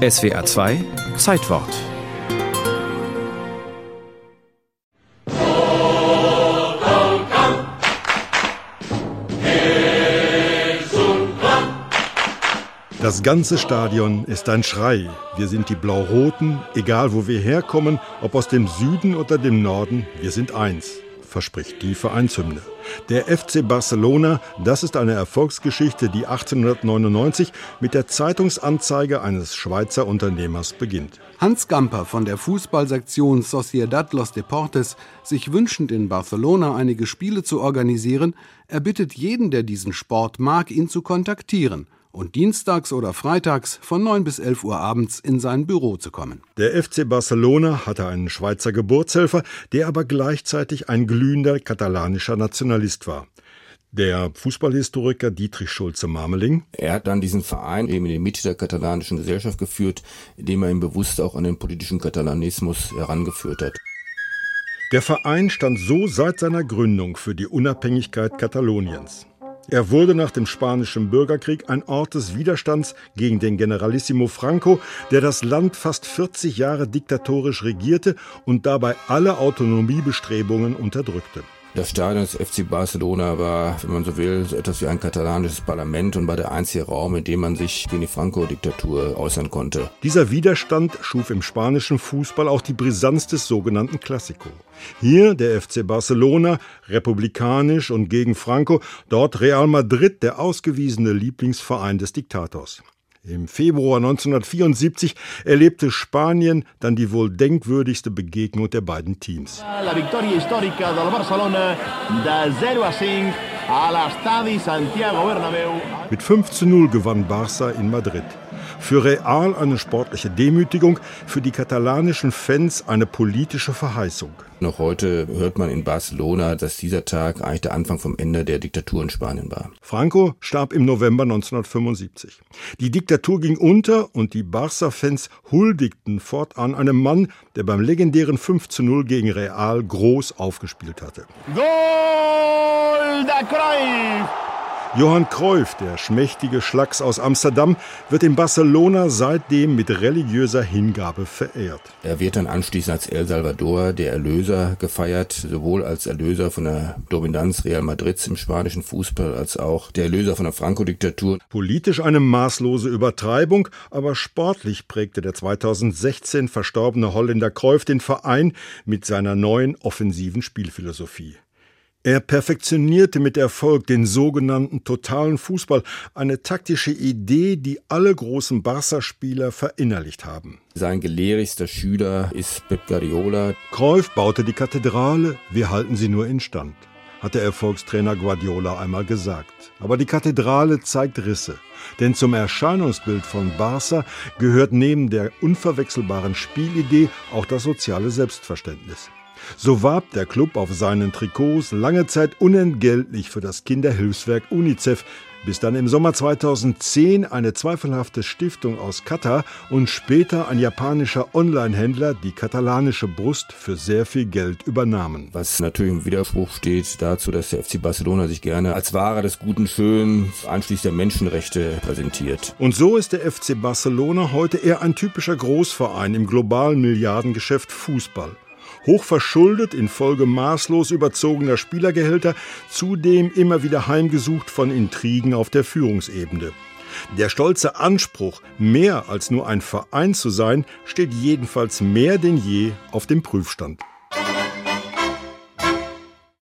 SWA 2 Zeitwort Das ganze Stadion ist ein Schrei. Wir sind die Blau-Roten, egal wo wir herkommen, ob aus dem Süden oder dem Norden, wir sind eins verspricht die Vereinshymne. Der FC Barcelona, das ist eine Erfolgsgeschichte, die 1899 mit der Zeitungsanzeige eines Schweizer Unternehmers beginnt. Hans Gamper von der Fußballsektion Sociedad Los Deportes, sich wünschend in Barcelona einige Spiele zu organisieren, erbittet jeden, der diesen Sport mag, ihn zu kontaktieren – und dienstags oder freitags von 9 bis 11 Uhr abends in sein Büro zu kommen. Der FC Barcelona hatte einen Schweizer Geburtshelfer, der aber gleichzeitig ein glühender katalanischer Nationalist war. Der Fußballhistoriker Dietrich Schulze-Marmeling. Er hat dann diesen Verein eben in die Mitte der katalanischen Gesellschaft geführt, indem er ihn bewusst auch an den politischen Katalanismus herangeführt hat. Der Verein stand so seit seiner Gründung für die Unabhängigkeit Kataloniens. Er wurde nach dem Spanischen Bürgerkrieg ein Ort des Widerstands gegen den Generalissimo Franco, der das Land fast 40 Jahre diktatorisch regierte und dabei alle Autonomiebestrebungen unterdrückte. Das Stadion des FC Barcelona war, wenn man so will, so etwas wie ein katalanisches Parlament und war der einzige Raum, in dem man sich gegen die Franco-Diktatur äußern konnte. Dieser Widerstand schuf im spanischen Fußball auch die Brisanz des sogenannten Classico. Hier der FC Barcelona, republikanisch und gegen Franco, dort Real Madrid, der ausgewiesene Lieblingsverein des Diktators. Im Februar 1974 erlebte Spanien dann die wohl denkwürdigste Begegnung der beiden Teams. La victoria histórica del Barcelona de 0 a 5 a l'Estadi Santiago Bernabéu. Mit 5 zu 0 gewann Barça in Madrid. Für Real eine sportliche Demütigung, für die katalanischen Fans eine politische Verheißung. Noch heute hört man in Barcelona, dass dieser Tag eigentlich der Anfang vom Ende der Diktatur in Spanien war. Franco starb im November 1975. Die Diktatur ging unter und die Barca-Fans huldigten fortan einem Mann, der beim legendären 5 zu 0 gegen Real groß aufgespielt hatte. Gol da Cruyff! Johann Cruyff, der schmächtige Schlacks aus Amsterdam, wird in Barcelona seitdem mit religiöser Hingabe verehrt. Er wird dann anschließend als El Salvador, der Erlöser, gefeiert, sowohl als Erlöser von der Dominanz Real Madrids im spanischen Fußball als auch der Erlöser von der Franco-Diktatur. Politisch eine maßlose Übertreibung, aber sportlich prägte der 2016 verstorbene Holländer Cruyff den Verein mit seiner neuen offensiven Spielphilosophie. Er perfektionierte mit Erfolg den sogenannten totalen Fußball, eine taktische Idee, die alle großen Barca-Spieler verinnerlicht haben. Sein gelehrigster Schüler ist Pep Guardiola. Cruyff baute die Kathedrale, wir halten sie nur instand, hat der Erfolgstrainer Guardiola einmal gesagt. Aber die Kathedrale zeigt Risse, denn zum Erscheinungsbild von Barca gehört neben der unverwechselbaren Spielidee auch das soziale Selbstverständnis. So warb der Club auf seinen Trikots lange Zeit unentgeltlich für das Kinderhilfswerk UNICEF, bis dann im Sommer 2010 eine zweifelhafte Stiftung aus Katar und später ein japanischer Online-Händler die katalanische Brust für sehr viel Geld übernahmen. Was natürlich im Widerspruch steht dazu, dass der FC Barcelona sich gerne als Wahrer des guten Schönen einschließlich der Menschenrechte präsentiert. Und so ist der FC Barcelona heute eher ein typischer Großverein im globalen Milliardengeschäft Fußball hochverschuldet infolge maßlos überzogener Spielergehälter, zudem immer wieder heimgesucht von Intrigen auf der Führungsebene. Der stolze Anspruch, mehr als nur ein Verein zu sein, steht jedenfalls mehr denn je auf dem Prüfstand.